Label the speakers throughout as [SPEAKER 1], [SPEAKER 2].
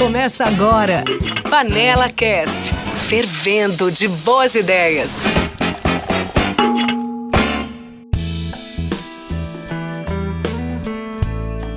[SPEAKER 1] Começa agora. Panela Cast. Fervendo de boas ideias.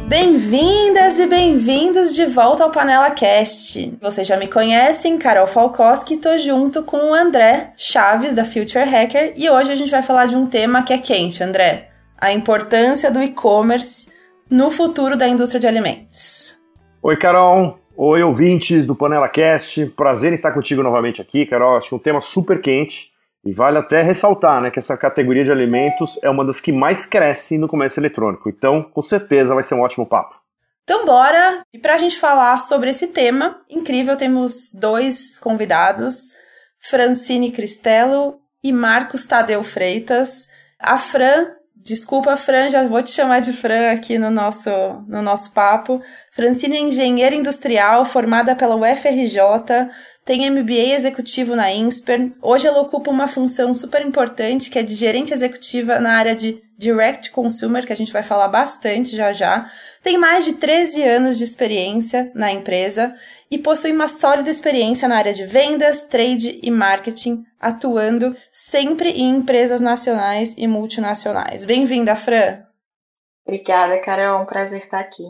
[SPEAKER 2] Bem-vindas e bem-vindos de volta ao Panela Cast. Vocês já me conhecem, Carol Falkowski, tô junto com o André Chaves da Future Hacker e hoje a gente vai falar de um tema que é quente, André. A importância do e-commerce no futuro da indústria de alimentos.
[SPEAKER 3] Oi, Carol. Oi, ouvintes do Panela Cast. Prazer em estar contigo novamente aqui, Carol. Acho que é um tema super quente e vale até ressaltar né, que essa categoria de alimentos é uma das que mais cresce no comércio eletrônico. Então, com certeza vai ser um ótimo papo.
[SPEAKER 2] Então, bora! E para a gente falar sobre esse tema incrível, temos dois convidados, Francine Cristello e Marcos Tadeu Freitas. A Fran Desculpa, Fran, já vou te chamar de Fran aqui no nosso, no nosso papo. Francine é engenheira industrial, formada pela UFRJ, tem MBA executivo na INSPER. Hoje ela ocupa uma função super importante, que é de gerente executiva na área de Direct Consumer, que a gente vai falar bastante já já. Tem mais de 13 anos de experiência na empresa e possui uma sólida experiência na área de vendas, trade e marketing, atuando sempre em empresas nacionais e multinacionais. Bem-vinda, Fran!
[SPEAKER 4] Obrigada, Carol. É um prazer estar aqui.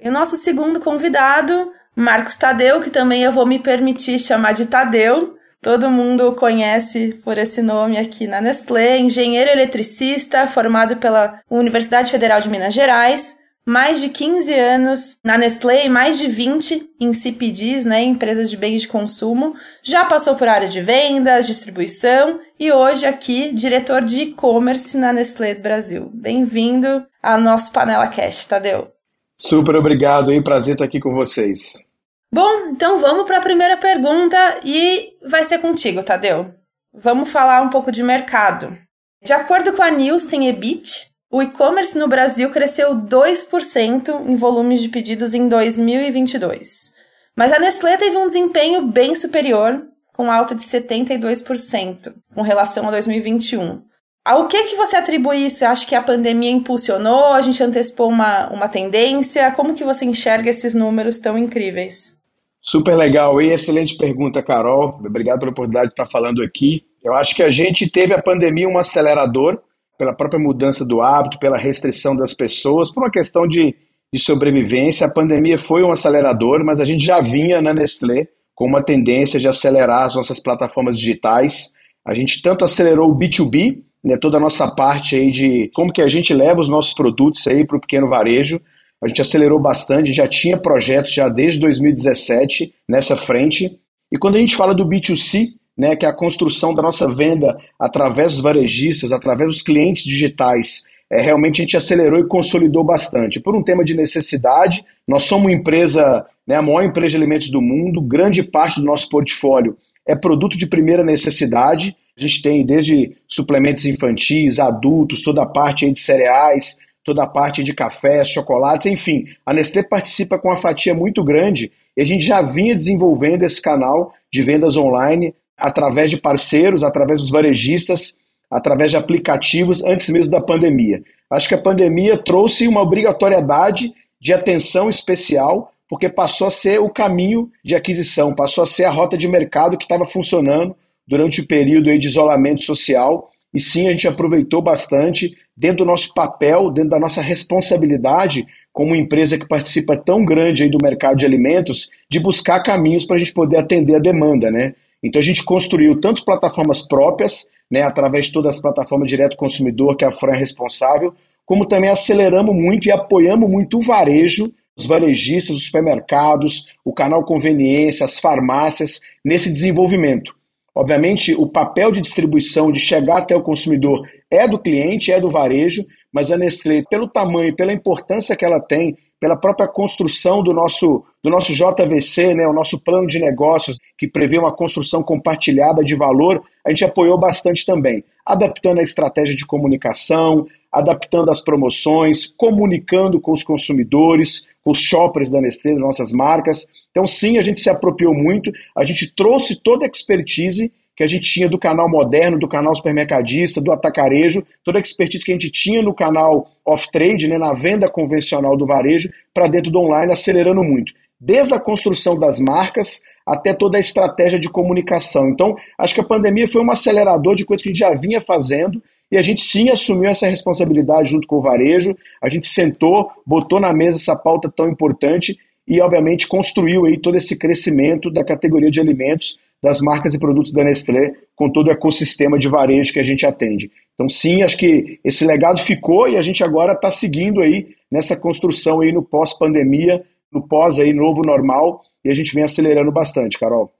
[SPEAKER 2] E o nosso segundo convidado, Marcos Tadeu, que também eu vou me permitir chamar de Tadeu. Todo mundo conhece por esse nome aqui na Nestlé, engenheiro eletricista, formado pela Universidade Federal de Minas Gerais, mais de 15 anos na Nestlé e mais de 20 em CPDs, né, empresas de bens de consumo. Já passou por área de vendas, distribuição e hoje aqui diretor de e-commerce na Nestlé Brasil. Bem-vindo ao nosso Panela Cast, Tadeu.
[SPEAKER 5] Super obrigado e prazer estar aqui com vocês.
[SPEAKER 2] Bom, então vamos para a primeira pergunta e vai ser contigo, Tadeu. Vamos falar um pouco de mercado. De acordo com a Nielsen Ebit, o e-commerce no Brasil cresceu 2% em volumes de pedidos em 2022. Mas a Nestlé teve um desempenho bem superior, com alta de 72% com relação a 2021. Ao que, que você atribui isso? Você acha que a pandemia impulsionou? A gente antecipou uma, uma tendência? Como que você enxerga esses números tão incríveis?
[SPEAKER 5] Super legal e excelente pergunta, Carol. Obrigado pela oportunidade de estar falando aqui. Eu acho que a gente teve a pandemia um acelerador pela própria mudança do hábito, pela restrição das pessoas, por uma questão de, de sobrevivência. A pandemia foi um acelerador, mas a gente já vinha na Nestlé com uma tendência de acelerar as nossas plataformas digitais. A gente tanto acelerou o B2B, né, toda a nossa parte aí de como que a gente leva os nossos produtos aí para o pequeno varejo, a gente acelerou bastante, já tinha projetos já desde 2017 nessa frente. E quando a gente fala do B2C, né, que é a construção da nossa venda através dos varejistas, através dos clientes digitais, é, realmente a gente acelerou e consolidou bastante. Por um tema de necessidade, nós somos uma empresa, né, a maior empresa de alimentos do mundo, grande parte do nosso portfólio é produto de primeira necessidade. A gente tem desde suplementos infantis, adultos, toda a parte de cereais, toda a parte de cafés, chocolates, enfim. A Nestlé participa com uma fatia muito grande e a gente já vinha desenvolvendo esse canal de vendas online através de parceiros, através dos varejistas, através de aplicativos antes mesmo da pandemia. Acho que a pandemia trouxe uma obrigatoriedade de atenção especial, porque passou a ser o caminho de aquisição, passou a ser a rota de mercado que estava funcionando durante o período de isolamento social e sim, a gente aproveitou bastante dentro do nosso papel, dentro da nossa responsabilidade como empresa que participa tão grande aí do mercado de alimentos, de buscar caminhos para a gente poder atender a demanda, né? Então a gente construiu tanto plataformas próprias, né, através de todas as plataformas direto consumidor que a Fran é responsável, como também aceleramos muito e apoiamos muito o varejo, os varejistas, os supermercados, o canal conveniência, as farmácias nesse desenvolvimento. Obviamente, o papel de distribuição, de chegar até o consumidor, é do cliente, é do varejo, mas a Nestlé, pelo tamanho, pela importância que ela tem, pela própria construção do nosso, do nosso JVC, né, o nosso plano de negócios, que prevê uma construção compartilhada de valor, a gente apoiou bastante também, adaptando a estratégia de comunicação, adaptando as promoções, comunicando com os consumidores, com os shoppers da Nestlé, das nossas marcas. Então, sim, a gente se apropriou muito, a gente trouxe toda a expertise que a gente tinha do canal moderno, do canal supermercadista, do atacarejo, toda a expertise que a gente tinha no canal off-trade, né, na venda convencional do varejo, para dentro do online, acelerando muito. desde a construção das marcas até toda a estratégia de comunicação. Então, acho que a pandemia foi um acelerador de coisas que a gente já vinha fazendo e a gente sim assumiu essa responsabilidade junto com o varejo. A gente sentou, botou na mesa essa pauta tão importante e, obviamente, construiu aí todo esse crescimento da categoria de alimentos, das marcas e produtos da Nestlé, com todo o ecossistema de varejo que a gente atende. Então, sim, acho que esse legado ficou e a gente agora está seguindo aí nessa construção aí no pós-pandemia, no pós aí novo normal, e a gente vem acelerando bastante, Carol.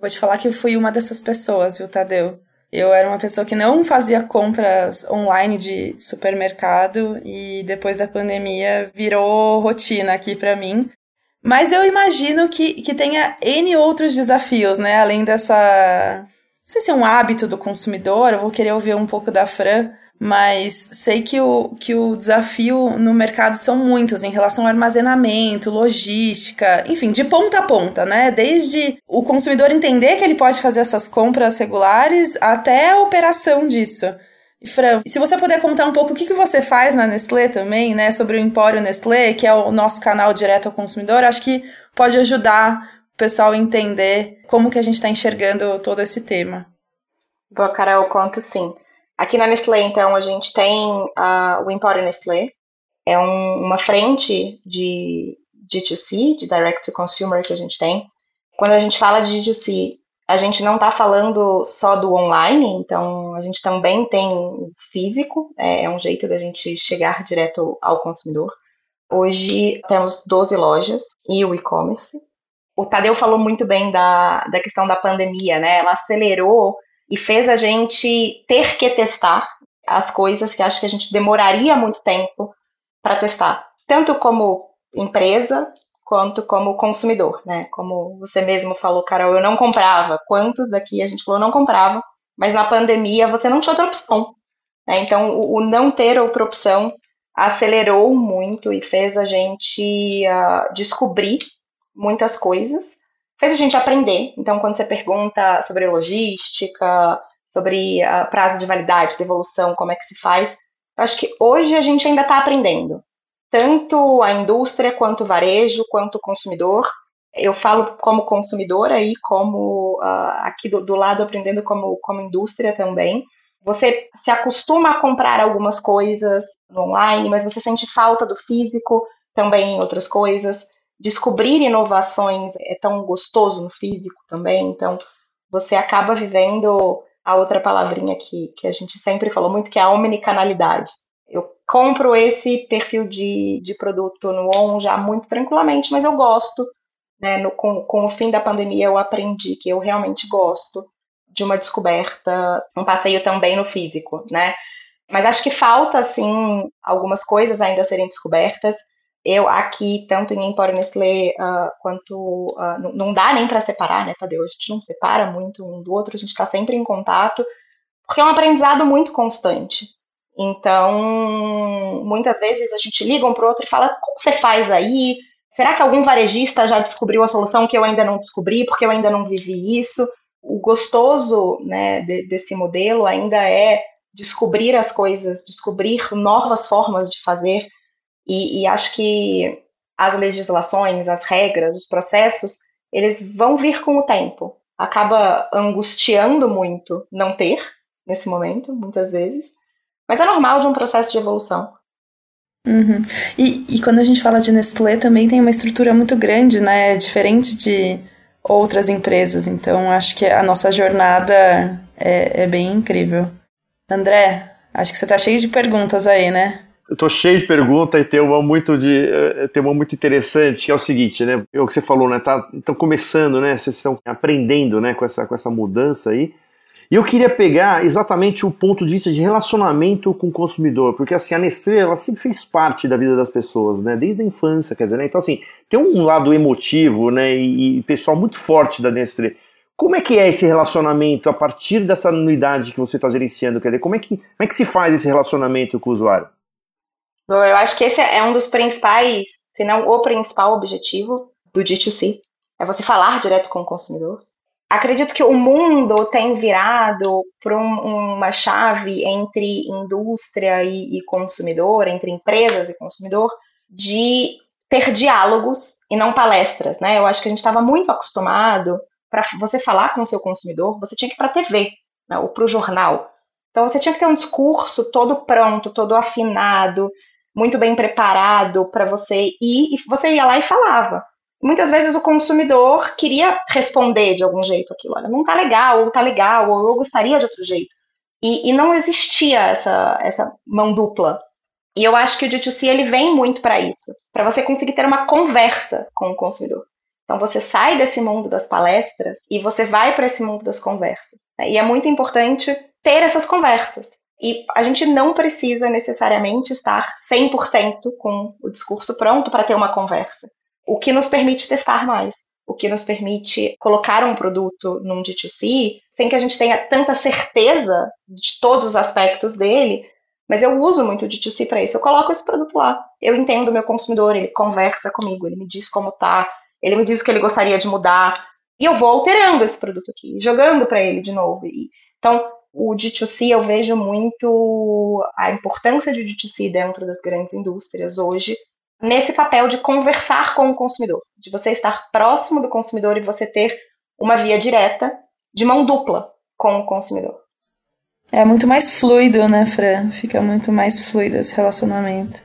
[SPEAKER 2] Vou te falar que eu fui uma dessas pessoas, viu, Tadeu? Eu era uma pessoa que não fazia compras online de supermercado e depois da pandemia virou rotina aqui para mim. Mas eu imagino que, que tenha N outros desafios, né? Além dessa. Não sei se é um hábito do consumidor, eu vou querer ouvir um pouco da Fran, mas sei que o, que o desafio no mercado são muitos em relação ao armazenamento, logística, enfim, de ponta a ponta, né? Desde o consumidor entender que ele pode fazer essas compras regulares até a operação disso. Fran, se você puder contar um pouco o que, que você faz na Nestlé também, né, sobre o Empório Nestlé, que é o nosso canal direto ao consumidor, acho que pode ajudar o pessoal a entender como que a gente está enxergando todo esse tema.
[SPEAKER 4] Boa, Carol, conto sim. Aqui na Nestlé, então, a gente tem uh, o Empório Nestlé, é um, uma frente de D2C, de Direct to Consumer que a gente tem. Quando a gente fala de D2C, a gente não está falando só do online, então a gente também tem físico, é, é um jeito da gente chegar direto ao consumidor. Hoje temos 12 lojas e o e-commerce. O Tadeu falou muito bem da, da questão da pandemia, né? Ela acelerou e fez a gente ter que testar as coisas que acho que a gente demoraria muito tempo para testar, tanto como empresa quanto como consumidor, né? Como você mesmo falou, Carol, eu não comprava. Quantos daqui a gente falou não comprava, mas na pandemia você não tinha outra opção. Né? Então, o, o, não ter outra opção acelerou muito e fez a gente uh, descobrir muitas coisas, fez a gente aprender. Então, quando você pergunta sobre logística, sobre uh, prazo de validade, devolução, como é que se faz, eu acho que hoje a gente ainda está aprendendo tanto a indústria quanto o varejo, quanto o consumidor. Eu falo como consumidora e como uh, aqui do, do, lado aprendendo como, como indústria também. Você se acostuma a comprar algumas coisas online, mas você sente falta do físico também em outras coisas. Descobrir inovações é tão gostoso no físico também, então você acaba vivendo a outra palavrinha que, que a gente sempre falou muito, que é a omnicanalidade eu compro esse perfil de, de produto no ON já muito tranquilamente, mas eu gosto. Né, no, com, com o fim da pandemia, eu aprendi que eu realmente gosto de uma descoberta, um passeio também no físico, né? Mas acho que falta, assim, algumas coisas ainda serem descobertas. Eu aqui, tanto em Empório Nestlé, uh, quanto. Uh, não dá nem para separar, né, Tadeu? A gente não separa muito um do outro, a gente está sempre em contato, porque é um aprendizado muito constante. Então, muitas vezes a gente liga um para o outro e fala: como você faz aí? Será que algum varejista já descobriu a solução que eu ainda não descobri, porque eu ainda não vivi isso? O gostoso né, de, desse modelo ainda é descobrir as coisas, descobrir novas formas de fazer, e, e acho que as legislações, as regras, os processos, eles vão vir com o tempo. Acaba angustiando muito não ter nesse momento, muitas vezes, mas é normal de um processo de evolução.
[SPEAKER 2] Uhum. E, e quando a gente fala de Nestlé, também tem uma estrutura muito grande, né? Diferente de outras empresas. Então, acho que a nossa jornada é, é bem incrível. André, acho que você está cheio de perguntas aí, né?
[SPEAKER 3] Eu tô cheio de perguntas e tem uma muito de eh, tem uma muito interessante que é o seguinte, né? É o que você falou, né? Tá, estão começando, né? Vocês estão aprendendo, né? Com essa com essa mudança aí. E eu queria pegar exatamente o ponto de vista de relacionamento com o consumidor, porque assim, a Nestlé ela sempre fez parte da vida das pessoas, né? Desde a infância, quer dizer, né? Então assim, tem um lado emotivo, né, e, e pessoal muito forte da Nestlé. Como é que é esse relacionamento a partir dessa unidade que você está gerenciando? Quer dizer, como é, que, como é que se faz esse relacionamento com o usuário?
[SPEAKER 4] Bom, eu acho que esse é um dos principais, se não o principal objetivo do D2C. É você falar direto com o consumidor acredito que o mundo tem virado para um, uma chave entre indústria e, e consumidor, entre empresas e consumidor, de ter diálogos e não palestras, né? Eu acho que a gente estava muito acostumado para você falar com o seu consumidor, você tinha que ir para a TV, né, ou para o jornal. Então você tinha que ter um discurso todo pronto, todo afinado, muito bem preparado para você ir, e você ia lá e falava. Muitas vezes o consumidor queria responder de algum jeito aquilo, olha, não tá legal, ou tá legal, ou eu gostaria de outro jeito. E, e não existia essa, essa mão dupla. E eu acho que o D2C ele vem muito para isso, para você conseguir ter uma conversa com o consumidor. Então você sai desse mundo das palestras e você vai para esse mundo das conversas. Né? E é muito importante ter essas conversas. E a gente não precisa necessariamente estar 100% com o discurso pronto para ter uma conversa. O que nos permite testar mais, o que nos permite colocar um produto num D2C sem que a gente tenha tanta certeza de todos os aspectos dele, mas eu uso muito o D2C para isso. Eu coloco esse produto lá. Eu entendo o meu consumidor, ele conversa comigo, ele me diz como tá, ele me diz o que ele gostaria de mudar, e eu vou alterando esse produto aqui, jogando para ele de novo. Então, o D2C eu vejo muito a importância de D2C dentro das grandes indústrias hoje, nesse papel de conversar com o consumidor, de você estar próximo do consumidor e você ter uma via direta de mão dupla com o consumidor.
[SPEAKER 2] É muito mais fluido, né, Fran? Fica muito mais fluido esse relacionamento.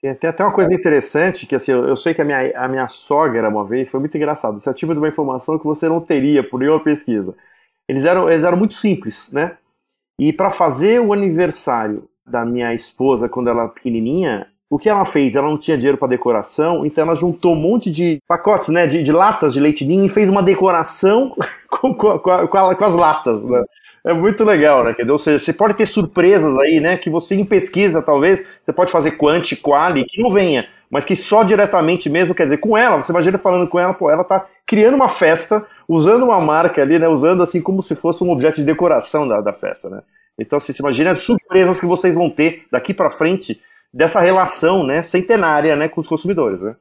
[SPEAKER 3] Tem até uma coisa interessante, que assim, eu, sei que a minha, a minha sogra, uma vez, foi muito engraçado. Você ativa de uma informação que você não teria por nenhuma pesquisa. Eles eram, eles eram muito simples, né? E para fazer o aniversário da minha esposa quando ela era pequenininha, o que ela fez? Ela não tinha dinheiro para decoração, então ela juntou um monte de pacotes, né, de, de latas de leite ninho e fez uma decoração com, com, com, a, com as latas, né? É muito legal, né? Quer dizer, ou seja, você pode ter surpresas aí, né? Que você em pesquisa, talvez, você pode fazer quanti, quali, que não venha, mas que só diretamente mesmo, quer dizer, com ela, você imagina falando com ela, pô, ela tá criando uma festa, usando uma marca ali, né? Usando assim como se fosse um objeto de decoração da, da festa, né? Então, assim, você imagina as surpresas que vocês vão ter daqui para frente dessa relação, né, centenária, né, com os consumidores, né?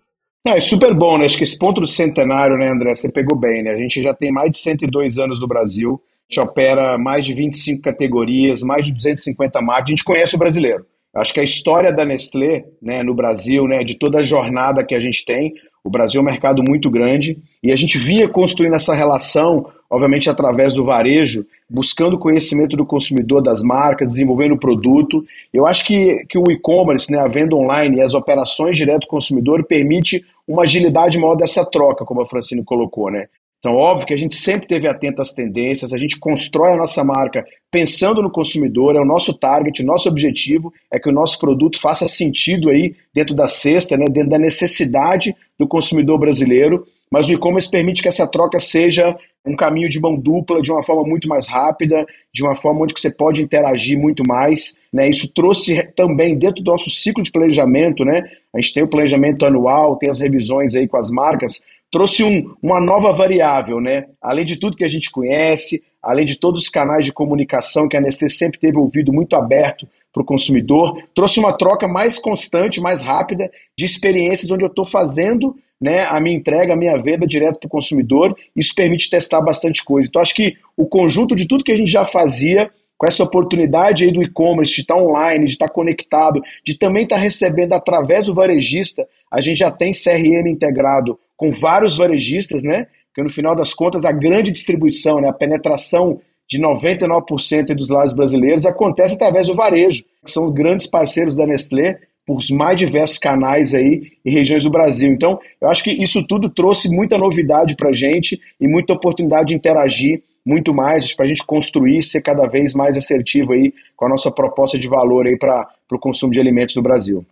[SPEAKER 5] É, é super bom, né? Acho que esse ponto do centenário, né, André, você pegou bem, né? A gente já tem mais de 102 anos no Brasil, gente opera mais de 25 categorias, mais de 250 marcas, a gente conhece o brasileiro. Acho que a história da Nestlé né, no Brasil, né, de toda a jornada que a gente tem, o Brasil é um mercado muito grande e a gente vinha construindo essa relação, obviamente através do varejo, buscando conhecimento do consumidor, das marcas, desenvolvendo o produto. Eu acho que, que o e-commerce, né, a venda online e as operações direto ao consumidor permite uma agilidade maior dessa troca, como a Francine colocou, né? Então, óbvio que a gente sempre teve atento às tendências, a gente constrói a nossa marca pensando no consumidor, é o nosso target, nosso objetivo é que o nosso produto faça sentido aí dentro da cesta, né, dentro da necessidade do consumidor brasileiro, mas o e-commerce permite que essa troca seja um caminho de mão dupla, de uma forma muito mais rápida, de uma forma onde você pode interagir muito mais. Né? Isso trouxe também dentro do nosso ciclo de planejamento, né? A gente tem o planejamento anual, tem as revisões aí com as marcas, trouxe um, uma nova variável, né? Além de tudo que a gente conhece, além de todos os canais de comunicação que a Nestlé sempre teve ouvido muito aberto para o consumidor, trouxe uma troca mais constante, mais rápida de experiências onde eu estou fazendo né, a minha entrega, a minha venda direto para o consumidor. Isso permite testar bastante coisa. Então, acho que o conjunto de tudo que a gente já fazia com essa oportunidade aí do e-commerce, de estar online, de estar conectado, de também estar recebendo através do varejista, a gente já tem CRM integrado com vários varejistas, né? Porque no final das contas a grande distribuição, né, a penetração de 99% dos lares brasileiros acontece através do varejo, que são os grandes parceiros da Nestlé por os mais diversos canais aí e regiões do Brasil. Então, eu acho que isso tudo trouxe muita novidade para a gente e muita oportunidade de interagir muito mais para a gente construir, ser cada vez mais assertivo aí com a nossa proposta de valor aí para o consumo de alimentos no Brasil.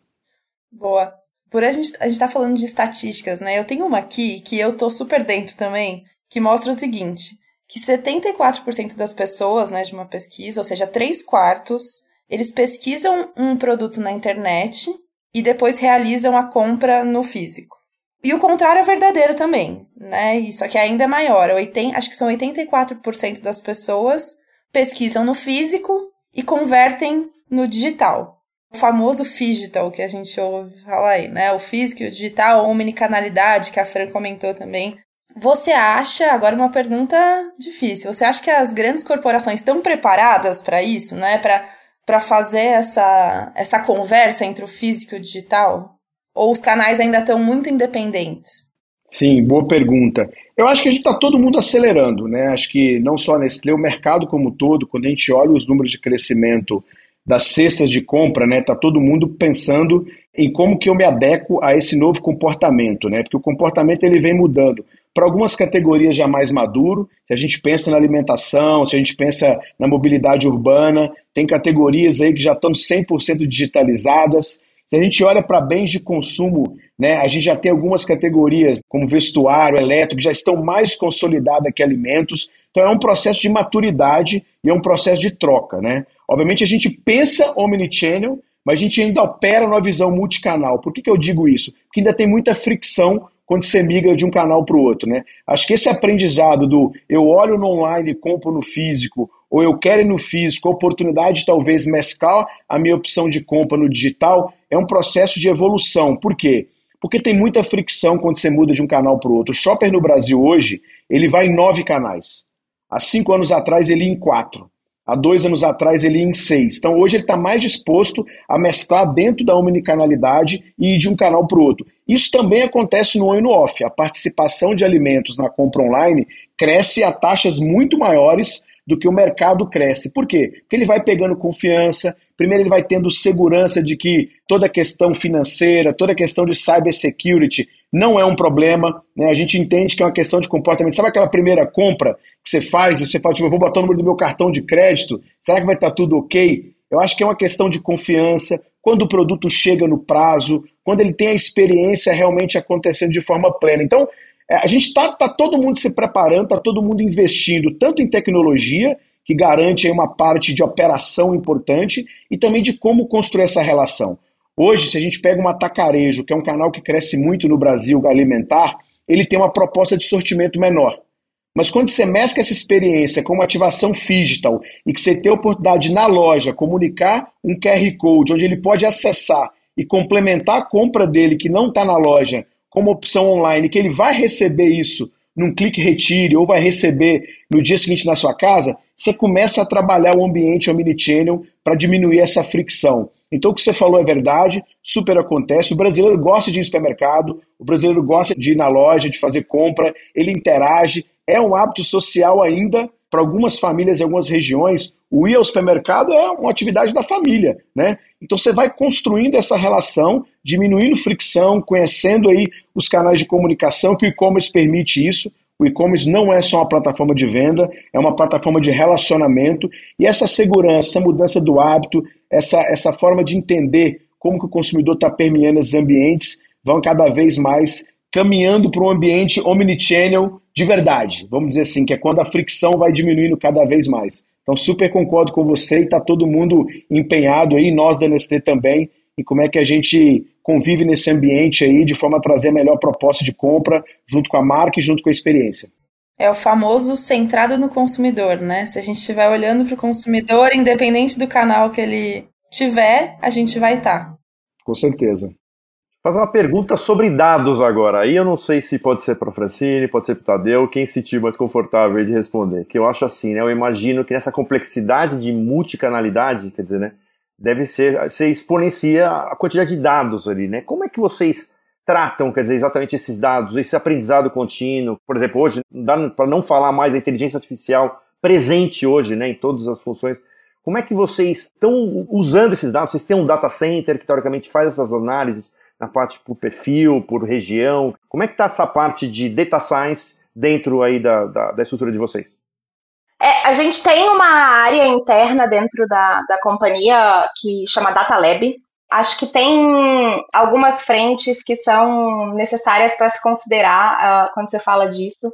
[SPEAKER 2] Boa. Por a gente, a gente tá falando de estatísticas, né? Eu tenho uma aqui que eu tô super dentro também, que mostra o seguinte, que 74% das pessoas, né, de uma pesquisa, ou seja, 3 quartos, eles pesquisam um produto na internet e depois realizam a compra no físico. E o contrário é verdadeiro também, né? Isso aqui ainda é maior. 80, acho que são 84% das pessoas pesquisam no físico e convertem no digital. O famoso digital que a gente ouve falar aí, né? O físico e o digital, omnicanalidade, que a Fran comentou também. Você acha, agora uma pergunta difícil, você acha que as grandes corporações estão preparadas para isso, né? Para fazer essa, essa conversa entre o físico e o digital? Ou os canais ainda estão muito independentes?
[SPEAKER 5] Sim, boa pergunta. Eu acho que a gente está todo mundo acelerando, né? Acho que não só a Nestlé, o mercado como todo, quando a gente olha os números de crescimento das cestas de compra, né? Tá todo mundo pensando em como que eu me adequo a esse novo comportamento, né? Porque o comportamento ele vem mudando. Para algumas categorias já mais maduro, se a gente pensa na alimentação, se a gente pensa na mobilidade urbana, tem categorias aí que já estão 100% digitalizadas. Se a gente olha para bens de consumo, né, a gente já tem algumas categorias, como vestuário, elétrico, que já estão mais consolidadas que alimentos. Então é um processo de maturidade e é um processo de troca. Né? Obviamente a gente pensa omnichannel, mas a gente ainda opera numa visão multicanal. Por que, que eu digo isso? Porque ainda tem muita fricção quando você migra de um canal para o outro. Né? Acho que esse aprendizado do eu olho no online e compro no físico, ou eu quero ir no físico, a oportunidade de talvez mesclar a minha opção de compra no digital, é um processo de evolução. Por quê? Porque tem muita fricção quando você muda de um canal para o outro. O shopper no Brasil hoje, ele vai em nove canais. Há cinco anos atrás ele ia em quatro. Há dois anos atrás ele ia em seis. Então hoje ele está mais disposto a mesclar dentro da omnicanalidade e ir de um canal para o outro. Isso também acontece no on e no off. A participação de alimentos na compra online cresce a taxas muito maiores do que o mercado cresce. Por quê? Porque ele vai pegando confiança, primeiro ele vai tendo segurança de que toda a questão financeira, toda a questão de cybersecurity não é um problema, né? a gente entende que é uma questão de comportamento. Sabe aquela primeira compra que você faz e você fala, tipo, eu vou botar o número do meu cartão de crédito, será que vai estar tudo ok? Eu acho que é uma questão de confiança, quando o produto chega no prazo, quando ele tem a experiência realmente acontecendo de forma plena. Então, é, a gente está tá todo mundo se preparando, está todo mundo investindo tanto em tecnologia, que garante aí uma parte de operação importante, e também de como construir essa relação. Hoje, se a gente pega um atacarejo, que é um canal que cresce muito no Brasil alimentar, ele tem uma proposta de sortimento menor. Mas quando você mescla essa experiência com uma ativação digital e que você tem a oportunidade na loja comunicar um QR Code onde ele pode acessar e complementar a compra dele que não está na loja como opção online, que ele vai receber isso num clique retire ou vai receber no dia seguinte na sua casa, você começa a trabalhar o ambiente omnichannel para diminuir essa fricção. Então o que você falou é verdade, super acontece. O brasileiro gosta de ir no supermercado, o brasileiro gosta de ir na loja, de fazer compra, ele interage. É um hábito social ainda para algumas famílias em algumas regiões. O ir ao supermercado é uma atividade da família, né? Então você vai construindo essa relação, diminuindo fricção, conhecendo aí os canais de comunicação que o e-commerce permite isso. O e-commerce não é só uma plataforma de venda, é uma plataforma de relacionamento e essa segurança, essa mudança do hábito, essa, essa forma de entender como que o consumidor está permeando esses ambientes vão cada vez mais caminhando para um ambiente omnichannel de verdade, vamos dizer assim, que é quando a fricção vai diminuindo cada vez mais. Então, super concordo com você e está todo mundo empenhado aí, nós da Nestlé também, em como é que a gente convive nesse ambiente aí de forma a trazer a melhor proposta de compra junto com a marca e junto com a experiência.
[SPEAKER 2] É o famoso centrado no consumidor, né? Se a gente estiver olhando para o consumidor, independente do canal que ele tiver, a gente vai estar. Tá.
[SPEAKER 5] Com certeza
[SPEAKER 3] fazer uma pergunta sobre dados agora. Aí eu não sei se pode ser para o Francine, pode ser para o Tadeu, quem se sentir mais confortável de responder. Que eu acho assim, né? Eu imagino que nessa complexidade de multicanalidade, quer dizer, né? Deve ser, você exponencia a quantidade de dados ali, né? Como é que vocês tratam, quer dizer, exatamente esses dados, esse aprendizado contínuo? Por exemplo, hoje, para não falar mais da inteligência artificial presente hoje, né, em todas as funções, como é que vocês estão usando esses dados? Vocês têm um data center que teoricamente faz essas análises? na parte por perfil, por região? Como é que está essa parte de data science dentro aí da, da, da estrutura de vocês?
[SPEAKER 4] É, a gente tem uma área interna dentro da, da companhia que chama Data Lab. Acho que tem algumas frentes que são necessárias para se considerar uh, quando você fala disso.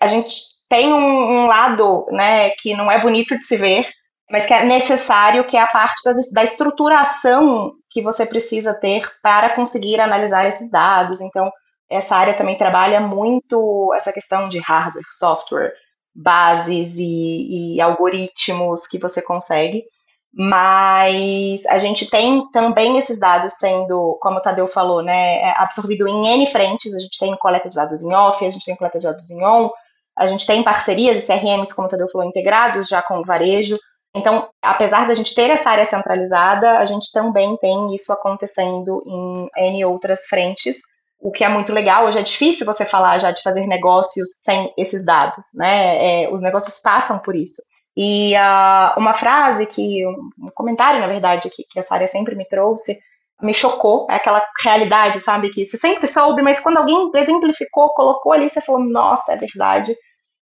[SPEAKER 4] A gente tem um, um, lado né, que não é bonito de se ver, mas que é necessário, que é a parte da, da estruturação que você precisa ter para conseguir analisar esses dados. Então, essa área também trabalha muito essa questão de hardware, software, bases e, e algoritmos que você consegue. Mas a gente tem também esses dados sendo, como o Tadeu falou, né, absorvido em N frentes. A gente tem coleta de dados em off, a gente tem coleta de dados em on, a gente tem parcerias de CRMs, como o Tadeu falou, integrados já com o varejo. Então, apesar da gente ter essa área centralizada, a gente também tem isso acontecendo em N outras frentes, o que é muito legal. Hoje é difícil você falar já de fazer negócios sem esses dados, né? É, os negócios passam por isso. E uh, uma frase que, um comentário, na verdade, que, que a Sária sempre me trouxe, me chocou, é aquela realidade, sabe, que você sempre soube, mas quando alguém exemplificou, colocou ali, você falou, nossa, é verdade.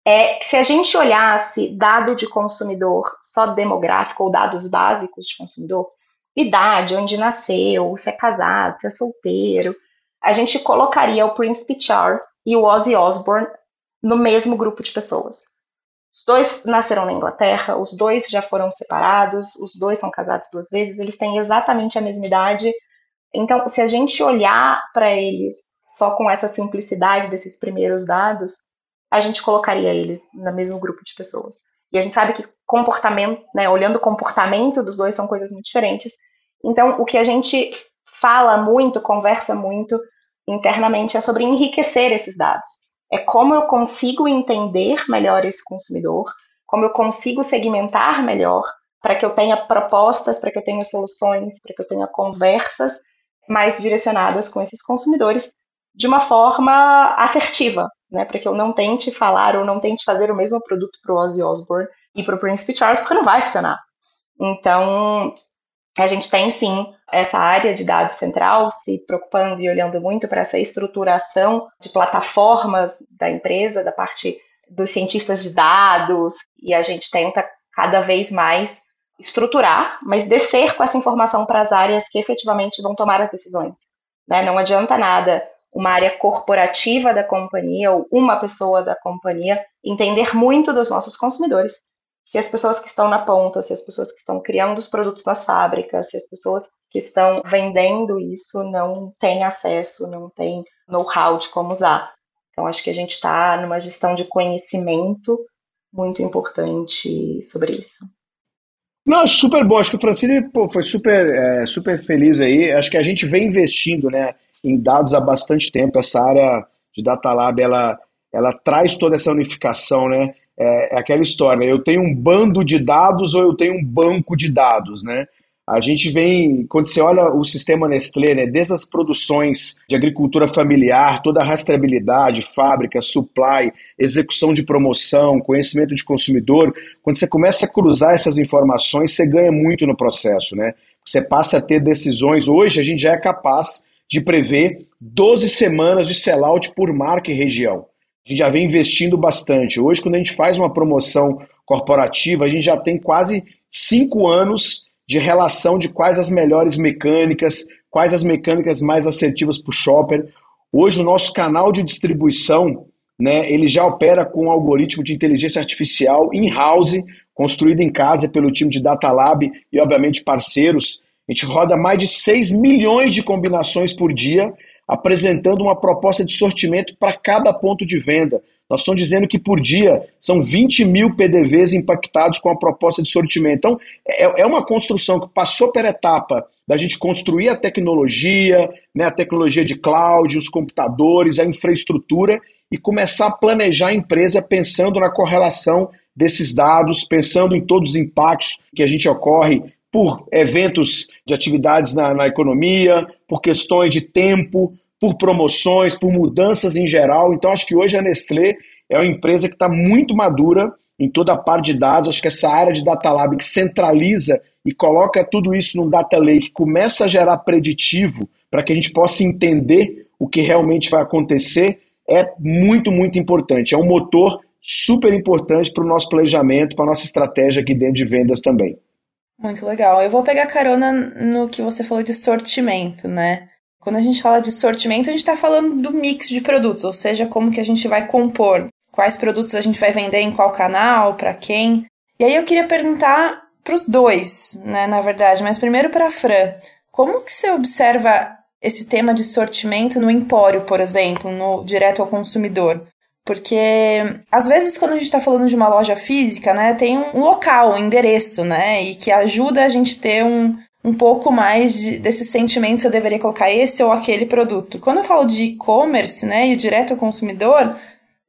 [SPEAKER 4] É que se a gente olhasse dado de consumidor só demográfico ou dados básicos de consumidor, idade, onde nasceu, se é casado, se é solteiro, a gente colocaria o Príncipe Charles e o Ozzy Osbourne no mesmo grupo de pessoas. Os dois nasceram na Inglaterra, os dois já foram separados, os dois são casados duas vezes, eles têm exatamente a mesma idade. Então, se a gente olhar para eles só com essa simplicidade desses primeiros dados, a gente colocaria eles no mesmo grupo de pessoas. E a gente sabe que comportamento, né, olhando o comportamento dos dois são coisas muito diferentes. Então, o que a gente fala muito, conversa muito internamente é sobre enriquecer esses dados é como eu consigo entender melhor esse consumidor, como eu consigo segmentar melhor para que eu tenha propostas, para que eu tenha soluções, para que eu tenha conversas mais direcionadas com esses consumidores de uma forma assertiva, né? Para que eu não tente falar ou não tente fazer o mesmo produto para o Ozzy Osbourne e para o Prince Charles, porque não vai funcionar. Então, a gente tem sim essa área de dados central se preocupando e olhando muito para essa estruturação de plataformas da empresa, da parte dos cientistas de dados, e a gente tenta cada vez mais estruturar, mas descer com essa informação para as áreas que efetivamente vão tomar as decisões. Né? Não adianta nada uma área corporativa da companhia ou uma pessoa da companhia entender muito dos nossos consumidores se as pessoas que estão na ponta, se as pessoas que estão criando os produtos nas fábricas, se as pessoas que estão vendendo isso não têm acesso, não têm know-how de como usar. Então, acho que a gente está numa gestão de conhecimento muito importante sobre isso.
[SPEAKER 5] Não, super bom. Acho que o Francine pô, foi super, é, super feliz aí. Acho que a gente vem investindo né, em dados há bastante tempo. Essa área de Data Lab, ela, ela traz toda essa unificação, né? É, é aquela história, né? eu tenho um bando de dados ou eu tenho um banco de dados, né? A gente vem, quando você olha o sistema Nestlé, né, desde as produções de agricultura familiar, toda a rastreabilidade, fábrica, supply, execução de promoção, conhecimento de consumidor, quando você começa a cruzar essas informações, você ganha muito no processo, né? Você passa a ter decisões. Hoje a gente já é capaz de prever 12 semanas de sellout por marca e região a gente já vem investindo bastante. Hoje, quando a gente faz uma promoção corporativa, a gente já tem quase cinco anos de relação de quais as melhores mecânicas, quais as mecânicas mais assertivas para o shopper. Hoje, o nosso canal de distribuição, né, ele já opera com um algoritmo de inteligência artificial in-house, construído em casa pelo time de Data Lab e, obviamente, parceiros. A gente roda mais de 6 milhões de combinações por dia apresentando uma proposta de sortimento para cada ponto de venda. Nós estamos dizendo que por dia são 20 mil PDVs impactados com a proposta de sortimento. Então, é, é uma construção que passou pela etapa da gente construir a tecnologia, né, a tecnologia de cloud, os computadores, a infraestrutura e começar a planejar a empresa pensando na correlação desses dados, pensando em todos os impactos que a gente ocorre por eventos de atividades na, na economia, por questões de tempo, por promoções, por mudanças em geral. Então, acho que hoje a Nestlé é uma empresa que está muito madura em toda a parte de dados. Acho que essa área de Data Lab que centraliza e coloca tudo isso num Data Lake, começa a gerar preditivo para que a gente possa entender o que realmente vai acontecer, é muito, muito importante. É um motor super importante para o nosso planejamento, para a nossa estratégia aqui dentro de vendas também.
[SPEAKER 2] Muito legal. Eu vou pegar carona no que você falou de sortimento, né? Quando a gente fala de sortimento, a gente está falando do mix de produtos, ou seja, como que a gente vai compor, quais produtos a gente vai vender em qual canal, para quem. E aí eu queria perguntar para os dois, né, na verdade, mas primeiro para a Fran, como que você observa esse tema de sortimento no empório, por exemplo, no direto ao consumidor? Porque às vezes quando a gente está falando de uma loja física, né, tem um local, um endereço, né, e que ajuda a gente ter um, um pouco mais de, desse sentimento se eu deveria colocar esse ou aquele produto. Quando eu falo de e-commerce, né, e direto ao consumidor,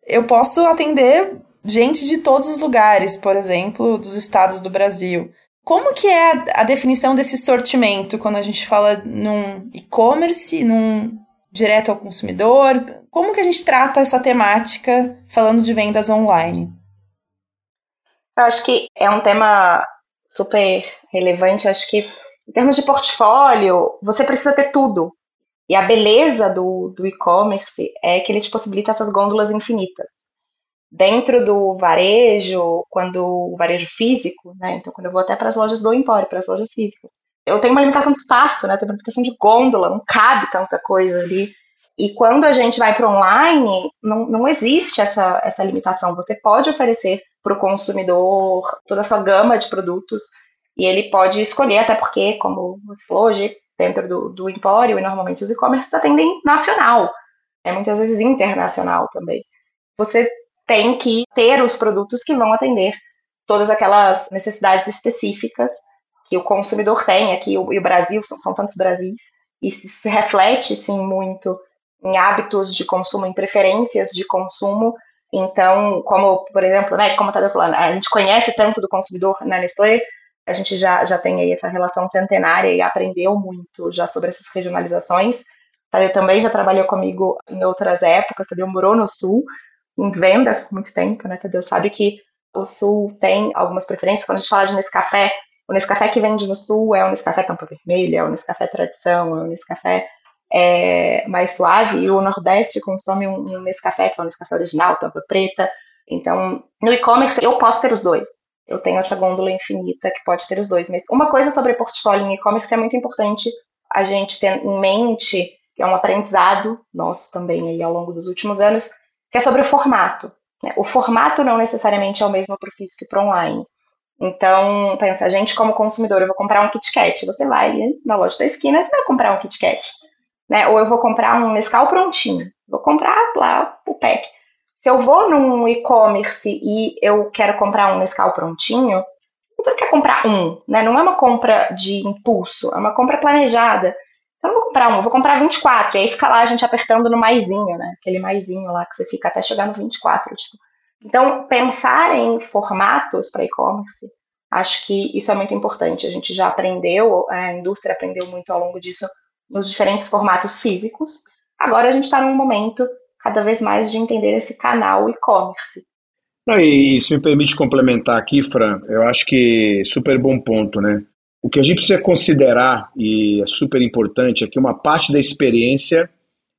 [SPEAKER 2] eu posso atender gente de todos os lugares, por exemplo, dos estados do Brasil. Como que é a, a definição desse sortimento quando a gente fala num e-commerce, num direto ao consumidor? Como que a gente trata essa temática falando de vendas online?
[SPEAKER 4] Eu acho que é um tema super relevante. Acho que, em termos de portfólio, você precisa ter tudo. E a beleza do, do e-commerce é que ele te possibilita essas gôndolas infinitas. Dentro do varejo, quando o varejo físico, né? Então, quando eu vou até para as lojas do Empório, para as lojas físicas, eu tenho uma limitação de espaço, né? Tenho uma limitação de gôndola, não cabe tanta coisa ali. E quando a gente vai para online, não, não existe essa, essa limitação. Você pode oferecer para o consumidor toda a sua gama de produtos e ele pode escolher, até porque, como você falou hoje, dentro do, do empório e normalmente os e-commerce atendem nacional, é muitas vezes internacional também. Você tem que ter os produtos que vão atender todas aquelas necessidades específicas que o consumidor tem aqui, e o Brasil, são, são tantos Brasis, e isso se reflete, sim, muito em hábitos de consumo, em preferências de consumo. Então, como, por exemplo, né, como eu falando, a gente conhece tanto do consumidor na Nestlé, a gente já, já tem aí essa relação centenária e aprendeu muito já sobre essas regionalizações. Tadeu também já trabalhou comigo em outras épocas, Tadeu morou no Sul, em vendas por muito tempo, né, Tadeu sabe que o Sul tem algumas preferências. Quando a gente fala de Nescafé, o Nescafé que vende no Sul é o Nescafé tampa vermelha, é o Nescafé tradição, é o Nescafé é, mais suave, e o Nordeste consome um, um Nescafé, que é o Nescafé original, tampa preta. Então, no e-commerce, eu posso ter os dois. Eu tenho essa gôndola infinita que pode ter os dois. Mas uma coisa sobre portfólio em e-commerce é muito importante a gente ter em mente, que é um aprendizado nosso também aí ao longo dos últimos anos, que é sobre o formato. Né? O formato não necessariamente é o mesmo para o físico e para online. Então, pensa, a gente como consumidor, eu vou comprar um Kit Kat, você vai na loja da esquina, você vai comprar um Kit Kat né? Ou eu vou comprar um Nescau prontinho, vou comprar lá o pack. Se eu vou num e-commerce e eu quero comprar um Nescau prontinho, você quer comprar um, né? Não é uma compra de impulso, é uma compra planejada. Então, eu vou comprar um, vou comprar 24, e aí fica lá a gente apertando no maisinho, né? Aquele maisinho lá que você fica até chegar no 24. Tipo. Então, pensar em formatos para e-commerce, acho que isso é muito importante. A gente já aprendeu, a indústria aprendeu muito ao longo disso nos diferentes formatos físicos. Agora a gente está num momento cada vez mais de entender esse canal e-commerce.
[SPEAKER 5] E se me permite complementar aqui, Fran, eu acho que super bom ponto, né? O que a gente precisa considerar, e é super importante, é que uma parte da experiência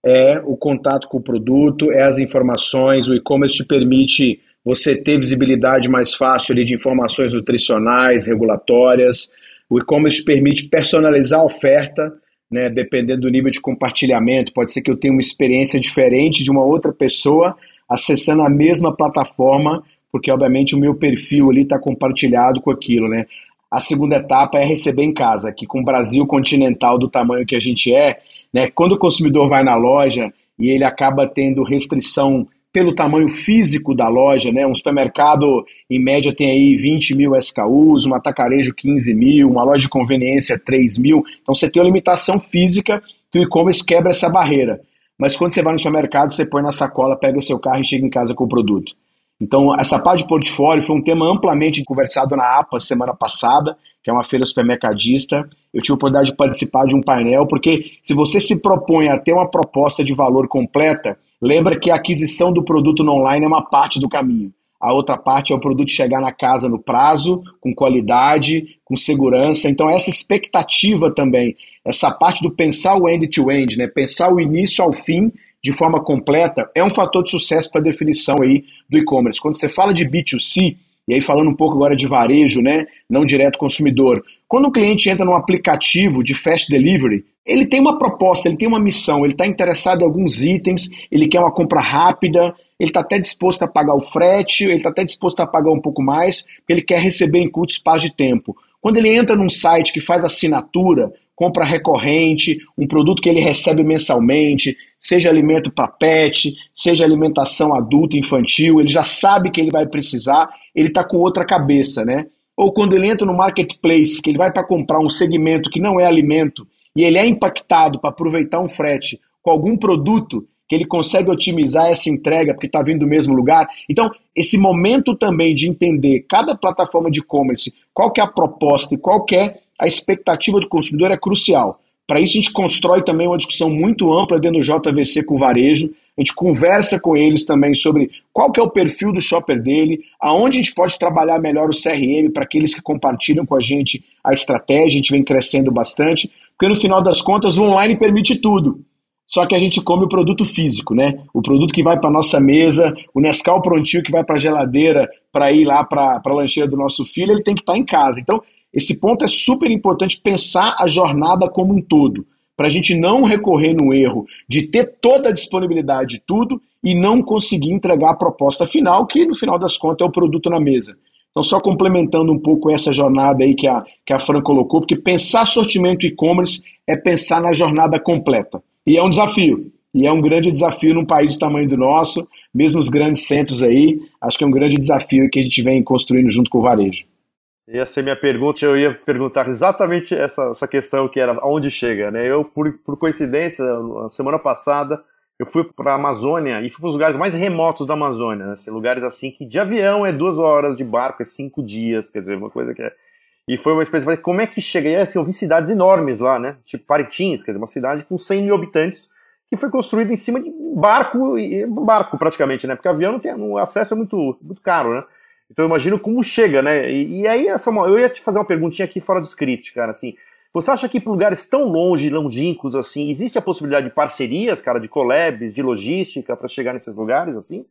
[SPEAKER 5] é o contato com o produto, é as informações, o e-commerce te permite você ter visibilidade mais fácil ali de informações nutricionais, regulatórias, o e-commerce permite personalizar a oferta, né, dependendo do nível de compartilhamento, pode ser que eu tenha uma experiência diferente de uma outra pessoa acessando a mesma plataforma, porque obviamente o meu perfil ali está compartilhado com aquilo, né? A segunda etapa é receber em casa, que com o Brasil continental do tamanho que a gente é, né, quando o consumidor vai na loja e ele acaba tendo restrição pelo tamanho físico da loja, né? Um supermercado, em média, tem aí 20 mil SKUs, um atacarejo 15 mil, uma loja de conveniência 3 mil. Então você tem uma limitação física que o e-commerce quebra essa barreira. Mas quando você vai no supermercado, você põe na sacola, pega o seu carro e chega em casa com o produto. Então, essa parte de portfólio foi um tema amplamente conversado na APA semana passada, que é uma feira supermercadista. Eu tive a oportunidade de participar de um painel, porque se você se propõe a ter uma proposta de valor completa, Lembra que a aquisição do produto no online é uma parte do caminho. A outra parte é o produto chegar na casa no prazo, com qualidade, com segurança. Então, essa expectativa também, essa parte do pensar o end-to-end, -end, né? pensar o início ao fim de forma completa, é um fator de sucesso para a definição aí do e-commerce. Quando você fala de B2C, e aí falando um pouco agora de varejo, né, não direto consumidor, quando o cliente entra num aplicativo de fast delivery, ele tem uma proposta, ele tem uma missão, ele está interessado em alguns itens, ele quer uma compra rápida, ele está até disposto a pagar o frete, ele está até disposto a pagar um pouco mais, ele quer receber em curto espaço de tempo. Quando ele entra num site que faz assinatura, compra recorrente, um produto que ele recebe mensalmente, seja alimento para pet, seja alimentação adulta, infantil, ele já sabe que ele vai precisar, ele está com outra cabeça, né? Ou quando ele entra no marketplace, que ele vai para comprar um segmento que não é alimento, e ele é impactado para aproveitar um frete com algum produto que ele consegue otimizar essa entrega porque está vindo do mesmo lugar. Então, esse momento também de entender cada plataforma de e-commerce, qual que é a proposta e qual que é a expectativa do consumidor é crucial. Para isso, a gente constrói também uma discussão muito ampla dentro do JVC com o varejo. A gente conversa com eles também sobre qual que é o perfil do shopper dele, aonde a gente pode trabalhar melhor o CRM para aqueles que compartilham com a gente a estratégia. A gente vem crescendo bastante, porque no final das contas o online permite tudo. Só que a gente come o produto físico, né? O produto que vai para nossa mesa, o Nescau prontinho que vai para a geladeira para ir lá para a lancheira do nosso filho, ele tem que estar tá em casa. Então, esse ponto é super importante pensar a jornada como um todo, para a gente não recorrer no erro de ter toda a disponibilidade de tudo e não conseguir entregar a proposta final, que no final das contas é o produto na mesa. Então, só complementando um pouco essa jornada aí que a, que a Fran colocou, porque pensar sortimento e-commerce é pensar na jornada completa. E é um desafio. E é um grande desafio num país do tamanho do nosso, mesmo os grandes centros aí, acho que é um grande desafio que a gente vem construindo junto com o varejo.
[SPEAKER 3] Ia ser minha pergunta, eu ia perguntar exatamente essa, essa questão que era onde chega, né? Eu, por, por coincidência, semana passada, eu fui para a Amazônia e fui para os lugares mais remotos da Amazônia, né? Assim, lugares assim que de avião é duas horas, de barco é cinco dias, quer dizer, uma coisa que é... E foi uma experiência, como é que chega? E assim, eu vi cidades enormes lá, né? Tipo Paritins, quer dizer, uma cidade com 100 mil habitantes, que foi construída em cima de barco, barco praticamente, né? Porque avião não tem, o acesso é muito, muito caro, né? Então eu imagino como chega, né? E, e aí, Samuel, eu ia te fazer uma perguntinha aqui fora do script, cara, assim. Você acha que para lugares tão longe, longínquos assim, existe a possibilidade de parcerias, cara, de collabs, de logística para chegar nesses lugares, assim?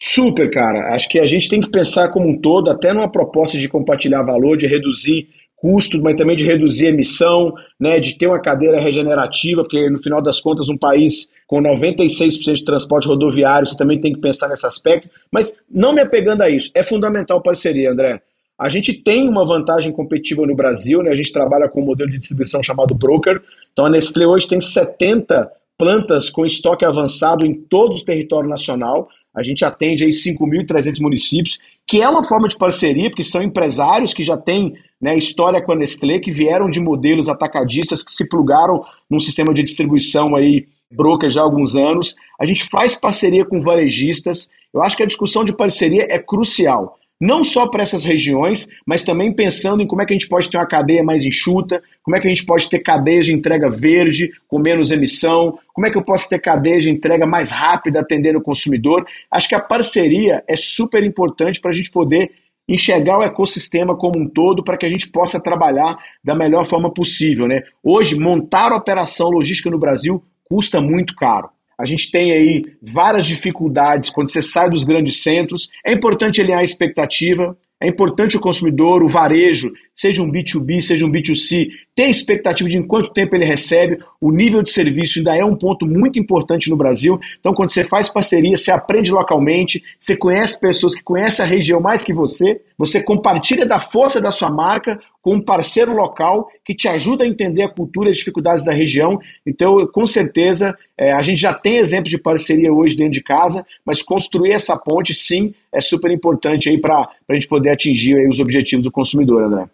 [SPEAKER 5] Super, cara. Acho que a gente tem que pensar como um todo, até numa proposta de compartilhar valor, de reduzir custo, mas também de reduzir emissão, né, de ter uma cadeira regenerativa, porque no final das contas um país com 96% de transporte rodoviário, você também tem que pensar nesse aspecto, mas não me apegando a isso, é fundamental parceria, André. A gente tem uma vantagem competitiva no Brasil, né? a gente trabalha com um modelo de distribuição chamado broker, então a Nestlé hoje tem 70 plantas com estoque avançado em todo o território nacional, a gente atende aí 5.300 municípios, que é uma forma de parceria, porque são empresários que já têm né, história com a Nestlé, que vieram de modelos atacadistas, que se plugaram num sistema de distribuição aí, broker já há alguns anos. A gente faz parceria com varejistas. Eu acho que a discussão de parceria é crucial não só para essas regiões, mas também pensando em como é que a gente pode ter uma cadeia mais enxuta, como é que a gente pode ter cadeias de entrega verde, com menos emissão, como é que eu posso ter cadeias de entrega mais rápida atendendo o consumidor. Acho que a parceria é super importante para a gente poder enxergar o ecossistema como um todo para que a gente possa trabalhar da melhor forma possível. Né? Hoje, montar operação logística no Brasil custa muito caro. A gente tem aí várias dificuldades quando você sai dos grandes centros. É importante alinhar a expectativa, é importante o consumidor, o varejo, seja um B2B, seja um B2C, ter expectativa de em quanto tempo ele recebe. O nível de serviço ainda é um ponto muito importante no Brasil. Então, quando você faz parceria, você aprende localmente, você conhece pessoas que conhecem a região mais que você, você compartilha da força da sua marca com um parceiro local que te ajuda a entender a cultura e as dificuldades da região. Então, com certeza, é, a gente já tem exemplos de parceria hoje dentro de casa, mas construir essa ponte, sim, é super importante aí para a gente poder atingir os objetivos do consumidor, André.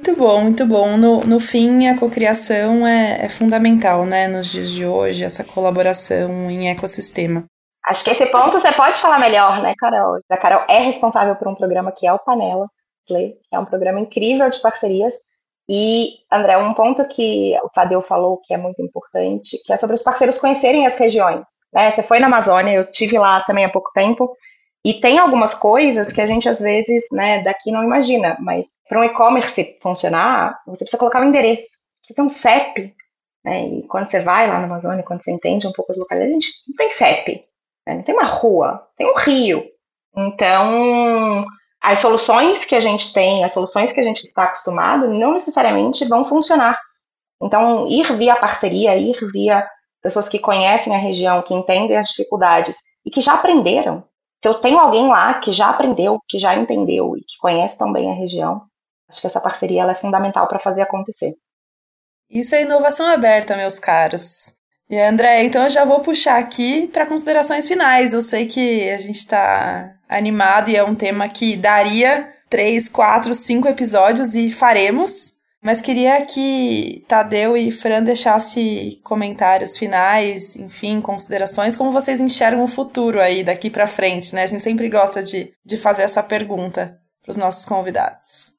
[SPEAKER 2] Muito bom, muito bom. No, no fim, a cocriação é, é fundamental, né, nos dias de hoje, essa colaboração em ecossistema.
[SPEAKER 4] Acho que esse ponto você pode falar melhor, né, Carol? A Carol é responsável por um programa que é o Panela, que é um programa incrível de parcerias. E, André, um ponto que o Tadeu falou que é muito importante, que é sobre os parceiros conhecerem as regiões. Né? Você foi na Amazônia, eu tive lá também há pouco tempo, e tem algumas coisas que a gente às vezes, né, daqui não imagina, mas para um e-commerce funcionar, você precisa colocar um endereço, você precisa ter um CEP, né? E quando você vai lá na Amazônia, quando você entende um pouco as localidades, a gente não tem CEP, né? não tem uma rua, tem um rio. Então, as soluções que a gente tem, as soluções que a gente está acostumado, não necessariamente vão funcionar. Então, ir via parceria, ir via pessoas que conhecem a região, que entendem as dificuldades e que já aprenderam, se eu tenho alguém lá que já aprendeu, que já entendeu e que conhece também a região, acho que essa parceria ela é fundamental para fazer acontecer.
[SPEAKER 2] Isso é inovação aberta, meus caros. E André, então eu já vou puxar aqui para considerações finais. Eu sei que a gente está animado e é um tema que daria três, quatro, cinco episódios e faremos. Mas queria que Tadeu e Fran deixassem comentários finais, enfim, considerações, como vocês enxergam o futuro aí daqui para frente, né? A gente sempre gosta de, de fazer essa pergunta para os nossos convidados.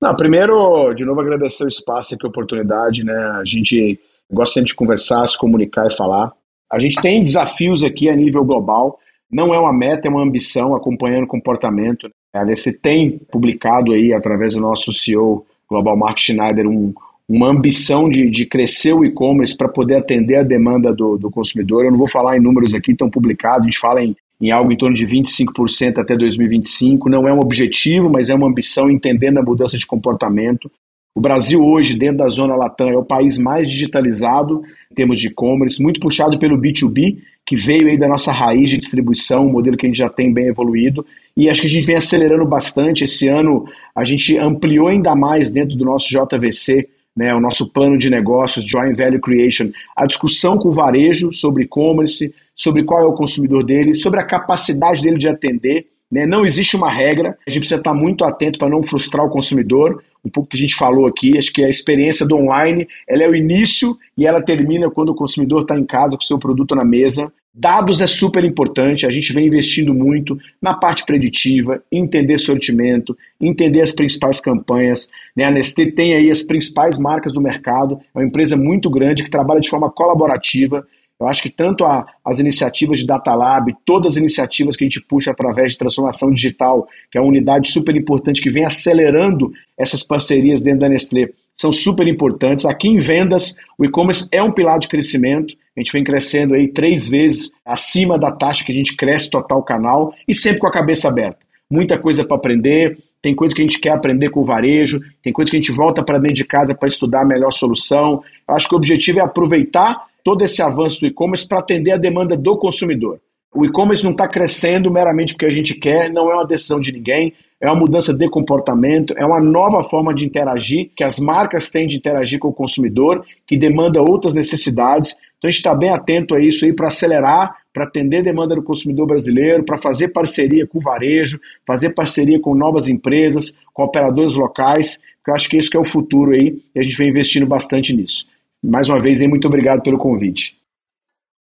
[SPEAKER 5] Não, primeiro, de novo, agradecer o espaço e a oportunidade, né? A gente gosta sempre de conversar, se comunicar e falar. A gente tem desafios aqui a nível global, não é uma meta, é uma ambição, acompanhando o comportamento. A DC tem publicado aí, através do nosso CEO Global Mark Schneider, um, uma ambição de, de crescer o e-commerce para poder atender a demanda do, do consumidor. Eu não vou falar em números aqui, estão publicados, a gente fala em, em algo em torno de 25% até 2025. Não é um objetivo, mas é uma ambição entendendo a mudança de comportamento. O Brasil hoje, dentro da zona Latam, é o país mais digitalizado em termos de e-commerce, muito puxado pelo B2B, que veio aí da nossa raiz de distribuição, um modelo que a gente já tem bem evoluído, e acho que a gente vem acelerando bastante. Esse ano a gente ampliou ainda mais dentro do nosso JVC, né, o nosso plano de negócios, Joint Value Creation, a discussão com o varejo sobre e-commerce, sobre qual é o consumidor dele, sobre a capacidade dele de atender. Né? Não existe uma regra, a gente precisa estar muito atento para não frustrar o consumidor um pouco que a gente falou aqui, acho que a experiência do online, ela é o início e ela termina quando o consumidor está em casa com o seu produto na mesa. Dados é super importante, a gente vem investindo muito na parte preditiva, entender sortimento, entender as principais campanhas. Né? A Nestlé tem aí as principais marcas do mercado, é uma empresa muito grande que trabalha de forma colaborativa, eu acho que tanto a, as iniciativas de Data Lab, todas as iniciativas que a gente puxa através de transformação digital, que é uma unidade super importante que vem acelerando essas parcerias dentro da Nestlé, são super importantes. Aqui em vendas, o e-commerce é um pilar de crescimento. A gente vem crescendo aí três vezes acima da taxa que a gente cresce total canal e sempre com a cabeça aberta. Muita coisa para aprender, tem coisa que a gente quer aprender com o varejo, tem coisa que a gente volta para dentro de casa para estudar a melhor solução. Eu acho que o objetivo é aproveitar todo esse avanço do e-commerce para atender a demanda do consumidor. O e-commerce não está crescendo meramente porque a gente quer, não é uma decisão de ninguém, é uma mudança de comportamento, é uma nova forma de interagir, que as marcas têm de interagir com o consumidor, que demanda outras necessidades. Então a gente está bem atento a isso aí para acelerar, para atender a demanda do consumidor brasileiro, para fazer parceria com o varejo, fazer parceria com novas empresas, com operadores locais, que eu acho que isso que é o futuro aí, e a gente vem investindo bastante nisso mais uma vez, muito obrigado pelo convite.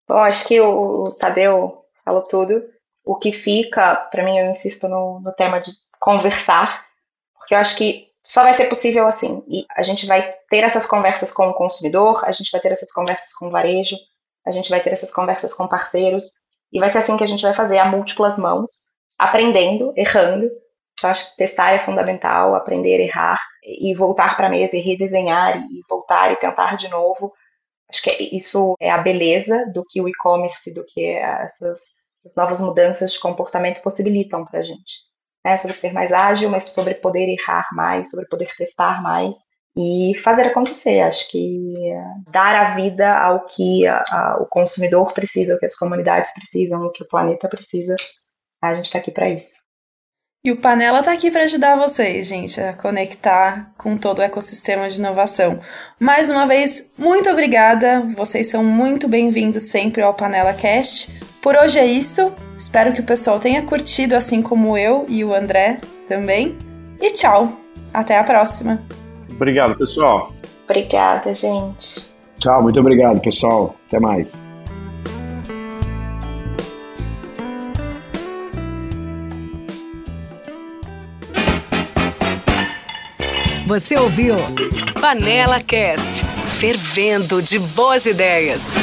[SPEAKER 4] Bom, acho que o Tadeu falou tudo. O que fica, para mim, eu insisto no, no tema de conversar, porque eu acho que só vai ser possível assim. E a gente vai ter essas conversas com o consumidor, a gente vai ter essas conversas com o varejo, a gente vai ter essas conversas com parceiros, e vai ser assim que a gente vai fazer a múltiplas mãos, aprendendo, errando, então, acho que testar é fundamental, aprender, errar e voltar para a mesa e redesenhar e voltar e tentar de novo. Acho que isso é a beleza do que o e-commerce, do que essas, essas, novas mudanças de comportamento possibilitam para a gente. Né? Sobre ser mais ágil, mas sobre poder errar mais, sobre poder testar mais e fazer acontecer. Acho que dar a vida ao que a, a, o consumidor precisa, o que as comunidades precisam, o que o planeta precisa, a gente está aqui para isso.
[SPEAKER 2] E o Panela está aqui para ajudar vocês, gente, a conectar com todo o ecossistema de inovação. Mais uma vez, muito obrigada. Vocês são muito bem-vindos sempre ao Panela Cast. Por hoje é isso. Espero que o pessoal tenha curtido, assim como eu e o André também. E tchau. Até a próxima.
[SPEAKER 3] Obrigado, pessoal.
[SPEAKER 4] Obrigada, gente.
[SPEAKER 5] Tchau, muito obrigado, pessoal. Até mais.
[SPEAKER 1] Você ouviu Panela Cast, fervendo de boas ideias.